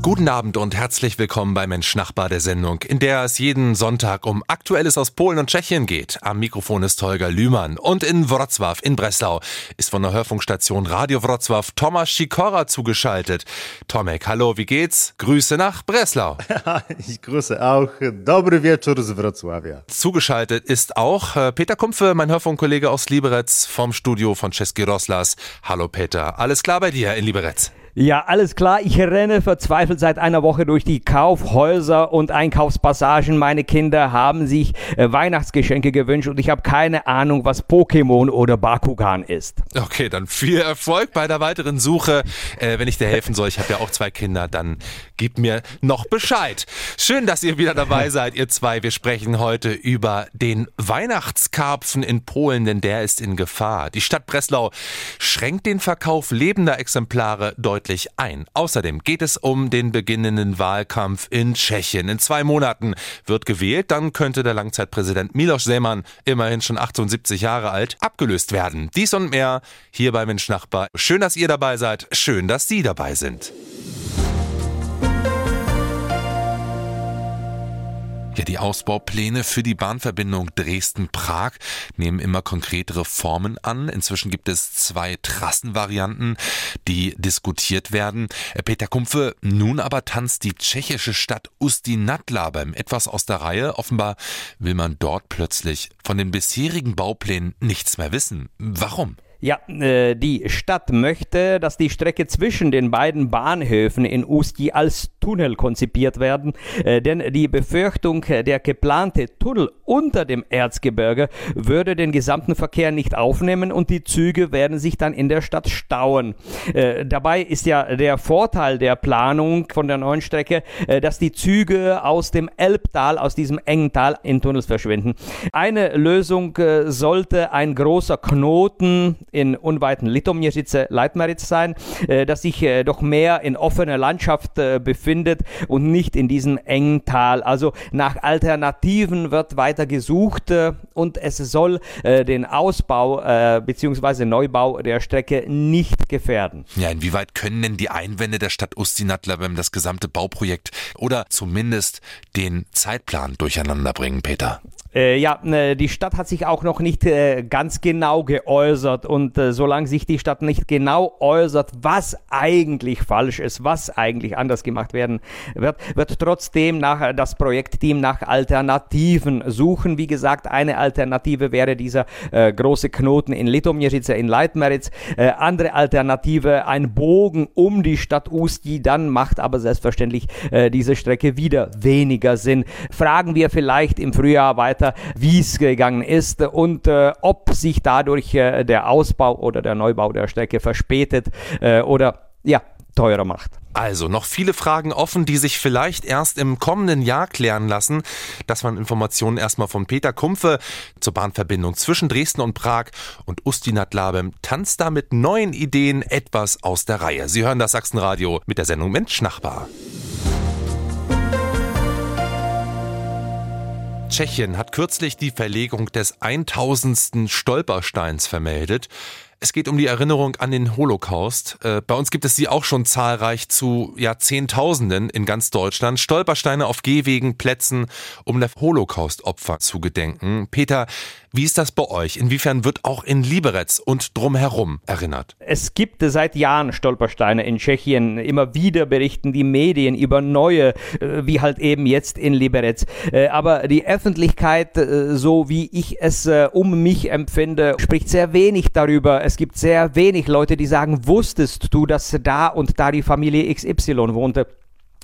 Guten Abend und herzlich willkommen bei Mensch Nachbar der Sendung, in der es jeden Sonntag um Aktuelles aus Polen und Tschechien geht. Am Mikrofon ist Holger Lühmann und in Wrocław in Breslau ist von der Hörfunkstation Radio Wrocław Thomas Sikora zugeschaltet. Tomek, hallo, wie geht's? Grüße nach Breslau. ich grüße auch. Dobry wieczór z Wrocławia. Zugeschaltet ist auch äh, Peter Kumpfe, mein Hörfunkkollege aus Liberec vom Studio von Czeski Roslas. Hallo Peter, alles klar bei dir in Liberec? Ja, alles klar. Ich renne verzweifelt seit einer Woche durch die Kaufhäuser und Einkaufspassagen. Meine Kinder haben sich äh, Weihnachtsgeschenke gewünscht und ich habe keine Ahnung, was Pokémon oder Bakugan ist. Okay, dann viel Erfolg bei der weiteren Suche. Äh, wenn ich dir helfen soll, ich habe ja auch zwei Kinder, dann gib mir noch Bescheid. Schön, dass ihr wieder dabei seid, ihr zwei. Wir sprechen heute über den Weihnachtskarpfen in Polen, denn der ist in Gefahr. Die Stadt Breslau schränkt den Verkauf lebender Exemplare deutlich deutlich ein. Außerdem geht es um den beginnenden Wahlkampf in Tschechien. In zwei Monaten wird gewählt, dann könnte der Langzeitpräsident Miloš Zeman, immerhin schon 78 Jahre alt, abgelöst werden. Dies und mehr hier bei Mensch Nachbar. Schön, dass ihr dabei seid. Schön, dass Sie dabei sind. Ja, die Ausbaupläne für die Bahnverbindung Dresden-Prag nehmen immer konkretere Formen an. Inzwischen gibt es zwei Trassenvarianten, die diskutiert werden. Äh, Peter Kumpfe, nun aber tanzt die tschechische Stadt Ustinatla beim etwas aus der Reihe. Offenbar will man dort plötzlich von den bisherigen Bauplänen nichts mehr wissen. Warum? Ja, äh, die Stadt möchte, dass die Strecke zwischen den beiden Bahnhöfen in Usti als Tunnel konzipiert werden, äh, denn die Befürchtung, der geplante Tunnel unter dem Erzgebirge würde den gesamten Verkehr nicht aufnehmen und die Züge werden sich dann in der Stadt stauen. Äh, dabei ist ja der Vorteil der Planung von der neuen Strecke, äh, dass die Züge aus dem Elbtal, aus diesem engen Tal in Tunnels verschwinden. Eine Lösung äh, sollte ein großer Knoten in unweiten Litomierzice Leitmeritz sein, äh, das sich äh, doch mehr in offener Landschaft äh, befindet und nicht in diesem engen Tal. Also nach Alternativen wird weiter gesucht und es soll den Ausbau äh, bzw. Neubau der Strecke nicht gefährden. Ja, inwieweit können denn die Einwände der Stadt Ustinatla beim das gesamte Bauprojekt oder zumindest den Zeitplan durcheinander bringen, Peter? Äh, ja, äh, die Stadt hat sich auch noch nicht äh, ganz genau geäußert und äh, solange sich die Stadt nicht genau äußert, was eigentlich falsch ist, was eigentlich anders gemacht werden wird, wird trotzdem nach äh, das Projektteam nach Alternativen suchen. Wie gesagt, eine Alternative wäre dieser äh, große Knoten in Litomierzice in Leitmeritz. andere Alternative ein Bogen um die Stadt Usti, dann macht aber selbstverständlich diese Strecke wieder weniger Sinn. Fragen wir vielleicht im Frühjahr weiter weiter, wie es gegangen ist und äh, ob sich dadurch äh, der Ausbau oder der Neubau der Strecke verspätet äh, oder ja, teurer macht. Also noch viele Fragen offen, die sich vielleicht erst im kommenden Jahr klären lassen. Das waren Informationen erstmal von Peter Kumpfe zur Bahnverbindung zwischen Dresden und Prag und Ustinat Labem tanzt da mit neuen Ideen etwas aus der Reihe. Sie hören das Sachsenradio mit der Sendung Mensch Nachbar. Tschechien hat kürzlich die Verlegung des 1000. Stolpersteins vermeldet. Es geht um die Erinnerung an den Holocaust. Äh, bei uns gibt es sie auch schon zahlreich zu Jahrzehntausenden in ganz Deutschland. Stolpersteine auf Gehwegen, Plätzen, um der Holocaust-Opfer zu gedenken. Peter, wie ist das bei euch? Inwiefern wird auch in Liberec und drumherum erinnert? Es gibt seit Jahren Stolpersteine in Tschechien. Immer wieder berichten die Medien über neue, äh, wie halt eben jetzt in Liberec. Äh, aber die Öffentlichkeit, so wie ich es um mich empfinde, spricht sehr wenig darüber es gibt sehr wenig Leute, die sagen, wusstest du, dass da und da die Familie XY wohnte?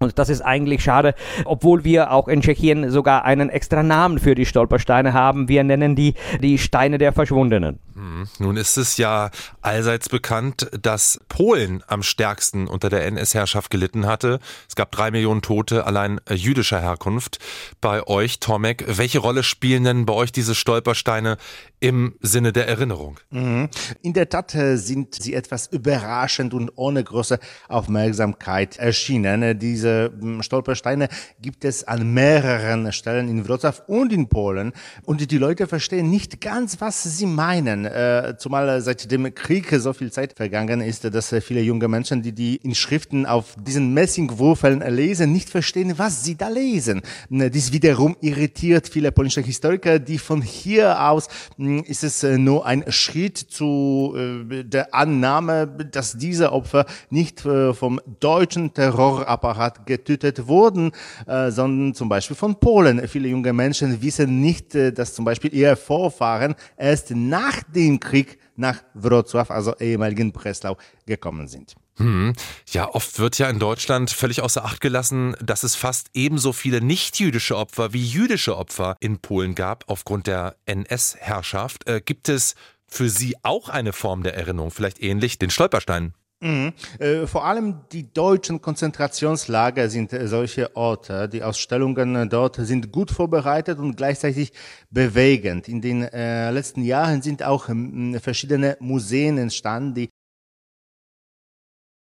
Und das ist eigentlich schade, obwohl wir auch in Tschechien sogar einen extra Namen für die Stolpersteine haben. Wir nennen die die Steine der Verschwundenen. Hm. Nun ist es ja allseits bekannt, dass Polen am stärksten unter der NS-Herrschaft gelitten hatte. Es gab drei Millionen Tote allein äh, jüdischer Herkunft. Bei euch, Tomek, welche Rolle spielen denn bei euch diese Stolpersteine im Sinne der Erinnerung. Mhm. In der Tat äh, sind sie etwas überraschend und ohne große Aufmerksamkeit erschienen. Äh, diese hm, Stolpersteine gibt es an mehreren Stellen in Wrocław und in Polen und die Leute verstehen nicht ganz, was sie meinen. Äh, zumal seit dem Krieg so viel Zeit vergangen ist, dass viele junge Menschen, die die Inschriften auf diesen Messingwürfeln lesen, nicht verstehen, was sie da lesen. Dies wiederum irritiert viele polnische Historiker, die von hier aus hm, ist es äh, nur ein Schritt zu äh, der Annahme, dass diese Opfer nicht äh, vom deutschen Terrorapparat getötet wurden, sondern zum Beispiel von Polen. Viele junge Menschen wissen nicht, dass zum Beispiel ihre Vorfahren erst nach dem Krieg nach Wrocław, also ehemaligen Breslau, gekommen sind. Hm. Ja, oft wird ja in Deutschland völlig außer Acht gelassen, dass es fast ebenso viele nicht-jüdische Opfer wie jüdische Opfer in Polen gab aufgrund der NS-Herrschaft. Äh, gibt es für Sie auch eine Form der Erinnerung, vielleicht ähnlich den Stolpersteinen? Mhm. Äh, vor allem die deutschen Konzentrationslager sind äh, solche Orte. Die Ausstellungen äh, dort sind gut vorbereitet und gleichzeitig bewegend. In den äh, letzten Jahren sind auch äh, verschiedene Museen entstanden, die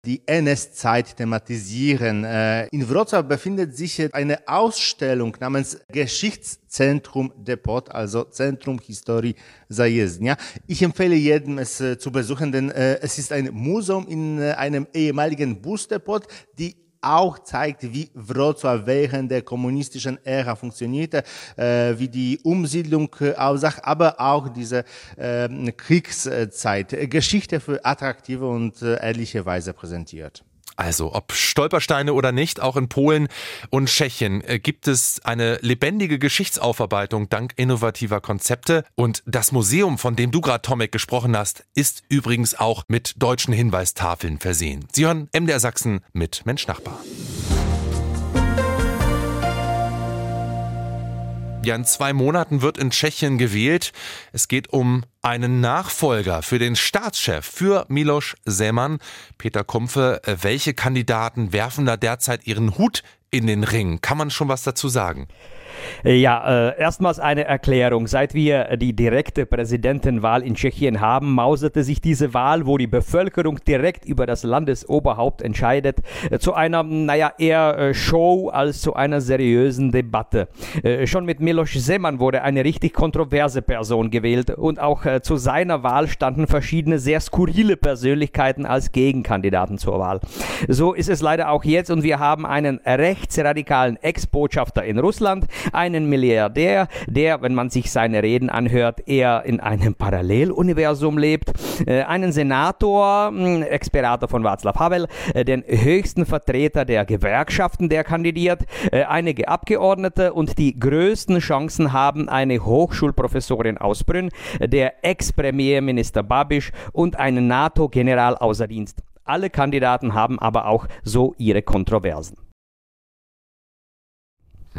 die NS-Zeit thematisieren. Äh, in Wrocław befindet sich eine Ausstellung namens Geschichtszentrum Depot, also Zentrum Historii Zajezdnia. Ich empfehle jedem, es äh, zu besuchen, denn äh, es ist ein Museum in einem ehemaligen Busdepot, die auch zeigt, wie Wrocław während der kommunistischen Ära funktionierte, äh, wie die Umsiedlung äh, aussah, aber auch diese äh, Kriegszeit. Geschichte für attraktive und äh, ehrliche Weise präsentiert. Also, ob Stolpersteine oder nicht, auch in Polen und Tschechien äh, gibt es eine lebendige Geschichtsaufarbeitung dank innovativer Konzepte. Und das Museum, von dem du gerade, Tomek, gesprochen hast, ist übrigens auch mit deutschen Hinweistafeln versehen. Sie hören MDR Sachsen mit Mensch Nachbar. Ja, in zwei Monaten wird in Tschechien gewählt. Es geht um einen Nachfolger für den Staatschef, für Miloš Zeman. Peter Kumpfe, welche Kandidaten werfen da derzeit ihren Hut in den Ring? Kann man schon was dazu sagen? Äh, ja, äh, erstmals eine Erklärung. Seit wir die direkte Präsidentenwahl in Tschechien haben, mauserte sich diese Wahl, wo die Bevölkerung direkt über das Landesoberhaupt entscheidet, äh, zu einer, naja, eher äh, Show als zu einer seriösen Debatte. Äh, schon mit Miloš Zeman wurde eine richtig kontroverse Person gewählt und auch äh, zu seiner Wahl standen verschiedene sehr skurrile Persönlichkeiten als Gegenkandidaten zur Wahl. So ist es leider auch jetzt und wir haben einen rechtsradikalen Ex-Botschafter in Russland, einen Milliardär, der, wenn man sich seine Reden anhört, eher in einem Paralleluniversum lebt, äh, einen Senator, Experator von Václav Havel, äh, den höchsten Vertreter der Gewerkschaften, der kandidiert, äh, einige Abgeordnete und die größten Chancen haben eine Hochschulprofessorin aus Brünn, der Ex-Premierminister Babiš und ein NATO-General außer Dienst. Alle Kandidaten haben aber auch so ihre Kontroversen.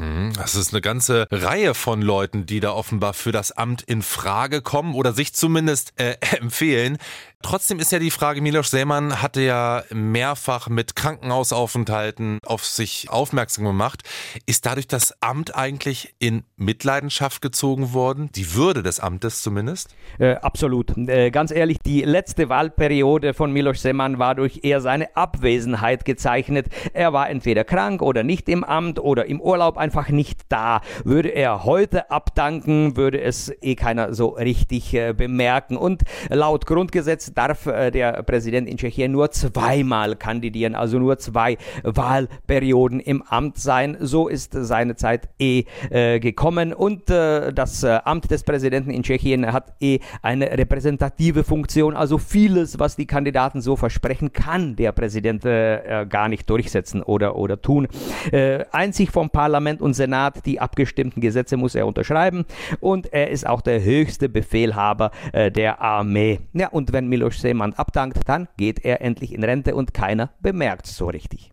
Mhm. Das ist eine ganze Reihe von Leuten, die da offenbar für das Amt in Frage kommen oder sich zumindest äh, empfehlen. Trotzdem ist ja die Frage, Miloš Seemann hatte ja mehrfach mit Krankenhausaufenthalten auf sich aufmerksam gemacht. Ist dadurch das Amt eigentlich in Mitleidenschaft gezogen worden? Die Würde des Amtes zumindest? Äh, absolut. Äh, ganz ehrlich, die letzte Wahlperiode von Miloš Seemann war durch eher seine Abwesenheit gezeichnet. Er war entweder krank oder nicht im Amt oder im Urlaub einfach nicht da. Würde er heute abdanken, würde es eh keiner so richtig äh, bemerken. Und laut Grundgesetz darf äh, der Präsident in Tschechien nur zweimal kandidieren, also nur zwei Wahlperioden im Amt sein. So ist seine Zeit eh äh, gekommen und äh, das äh, Amt des Präsidenten in Tschechien hat eh eine repräsentative Funktion, also vieles, was die Kandidaten so versprechen, kann der Präsident äh, gar nicht durchsetzen oder, oder tun. Äh, einzig vom Parlament und Senat die abgestimmten Gesetze muss er unterschreiben und er ist auch der höchste Befehlhaber der Armee. Ja, und wenn Mil Miloš Seemann abdankt, dann geht er endlich in Rente und keiner bemerkt so richtig.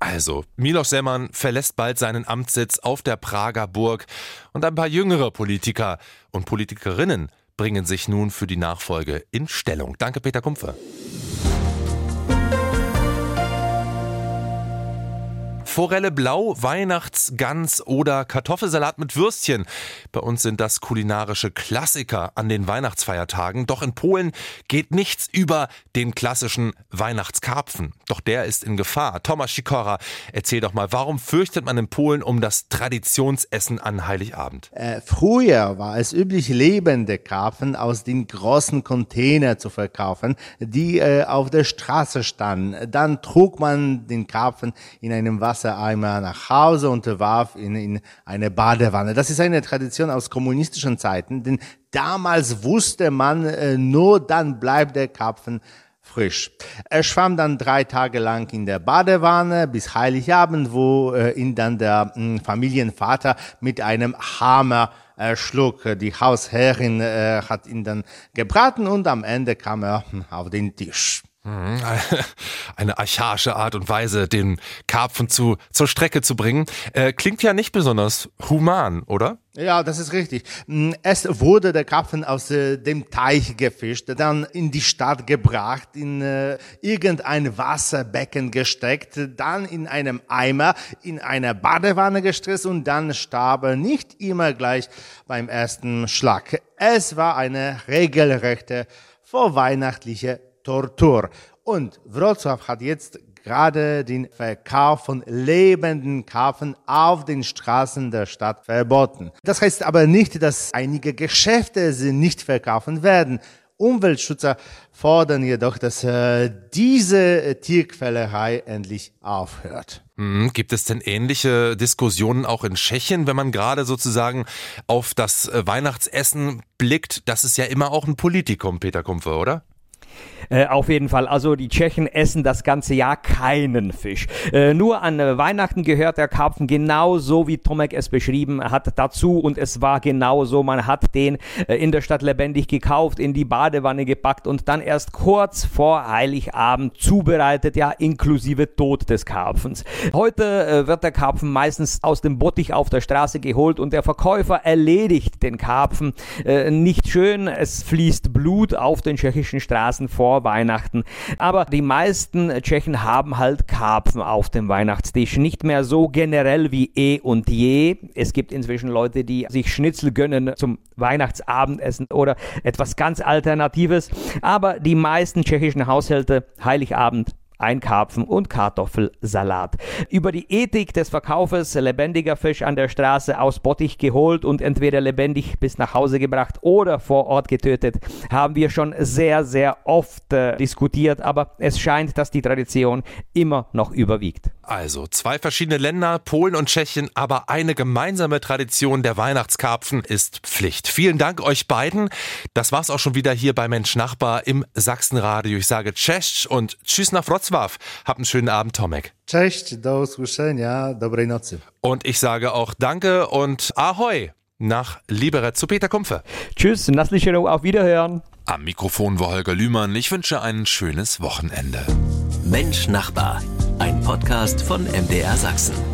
Also, Miloš Seemann verlässt bald seinen Amtssitz auf der Prager Burg und ein paar jüngere Politiker und Politikerinnen bringen sich nun für die Nachfolge in Stellung. Danke, Peter Kumpfe. Forelle blau, Weihnachtsgans oder Kartoffelsalat mit Würstchen. Bei uns sind das kulinarische Klassiker an den Weihnachtsfeiertagen. Doch in Polen geht nichts über den klassischen Weihnachtskarpfen. Doch der ist in Gefahr. Thomas Sikora, erzähl doch mal, warum fürchtet man in Polen um das Traditionsessen an Heiligabend? Äh, früher war es üblich, lebende Karpfen aus den großen Container zu verkaufen, die äh, auf der Straße standen. Dann trug man den Karpfen in einem Wassereimer nach Hause und warf ihn in eine Badewanne. Das ist eine Tradition aus kommunistischen Zeiten, denn damals wusste man, äh, nur dann bleibt der Karpfen frisch. Er schwamm dann drei Tage lang in der Badewanne bis Heiligabend, wo äh, ihn dann der mh, Familienvater mit einem Hammer erschlug. Die Hausherrin äh, hat ihn dann gebraten und am Ende kam er hm, auf den Tisch. Mhm, eine archaische Art und Weise, den Karpfen zu, zur Strecke zu bringen. Äh, klingt ja nicht besonders human, oder? Ja, das ist richtig. Mm, es wurde der Karpfen aus äh, dem Teich gefischt, dann in die Stadt gebracht, in äh, irgendein Wasserbecken gesteckt, dann in einem Eimer, in einer Badewanne gestresst und dann starb er nicht immer gleich beim ersten Schlag. Es war eine regelrechte vorweihnachtliche Tortur. Und Wrocław hat jetzt gerade den Verkauf von lebenden Karpfen auf den Straßen der Stadt verboten. Das heißt aber nicht, dass einige Geschäfte sie nicht verkaufen werden. Umweltschützer fordern jedoch, dass äh, diese Tierquälerei endlich aufhört. Hm, gibt es denn ähnliche Diskussionen auch in Tschechien, wenn man gerade sozusagen auf das Weihnachtsessen blickt? Das ist ja immer auch ein Politikum, Peter Kumpfe, oder? Äh, auf jeden Fall. Also die Tschechen essen das ganze Jahr keinen Fisch. Äh, nur an äh, Weihnachten gehört der Karpfen genauso, wie Tomek es beschrieben hat, dazu. Und es war genauso. Man hat den äh, in der Stadt lebendig gekauft, in die Badewanne gepackt und dann erst kurz vor Heiligabend zubereitet, ja, inklusive Tod des Karpfens. Heute äh, wird der Karpfen meistens aus dem Bottich auf der Straße geholt und der Verkäufer erledigt den Karpfen. Nicht schön, es fließt Blut auf den tschechischen Straßen vor vor Weihnachten. Aber die meisten Tschechen haben halt Karpfen auf dem Weihnachtstisch. Nicht mehr so generell wie eh und je. Es gibt inzwischen Leute, die sich Schnitzel gönnen zum Weihnachtsabendessen oder etwas ganz Alternatives. Aber die meisten tschechischen Haushalte Heiligabend ein Karpfen und Kartoffelsalat. Über die Ethik des Verkaufes lebendiger Fisch an der Straße aus Bottich geholt und entweder lebendig bis nach Hause gebracht oder vor Ort getötet, haben wir schon sehr, sehr oft äh, diskutiert, aber es scheint, dass die Tradition immer noch überwiegt. Also zwei verschiedene Länder, Polen und Tschechien, aber eine gemeinsame Tradition der Weihnachtskarpfen ist Pflicht. Vielen Dank euch beiden. Das war's auch schon wieder hier bei Mensch Nachbar im Sachsenradio. Ich sage Tschech und Tschüss nach Wrocław. Habt einen schönen Abend, Tomek. Cześć, do usłyszenia, dobrej nocy. Und ich sage auch Danke und Ahoi nach Liberec zu Peter Kumpfe. Tschüss, Nasslichero, auf Wiederhören. Am Mikrofon war Holger Lühmann. Ich wünsche ein schönes Wochenende. Mensch Nachbar, ein Podcast von MDR Sachsen.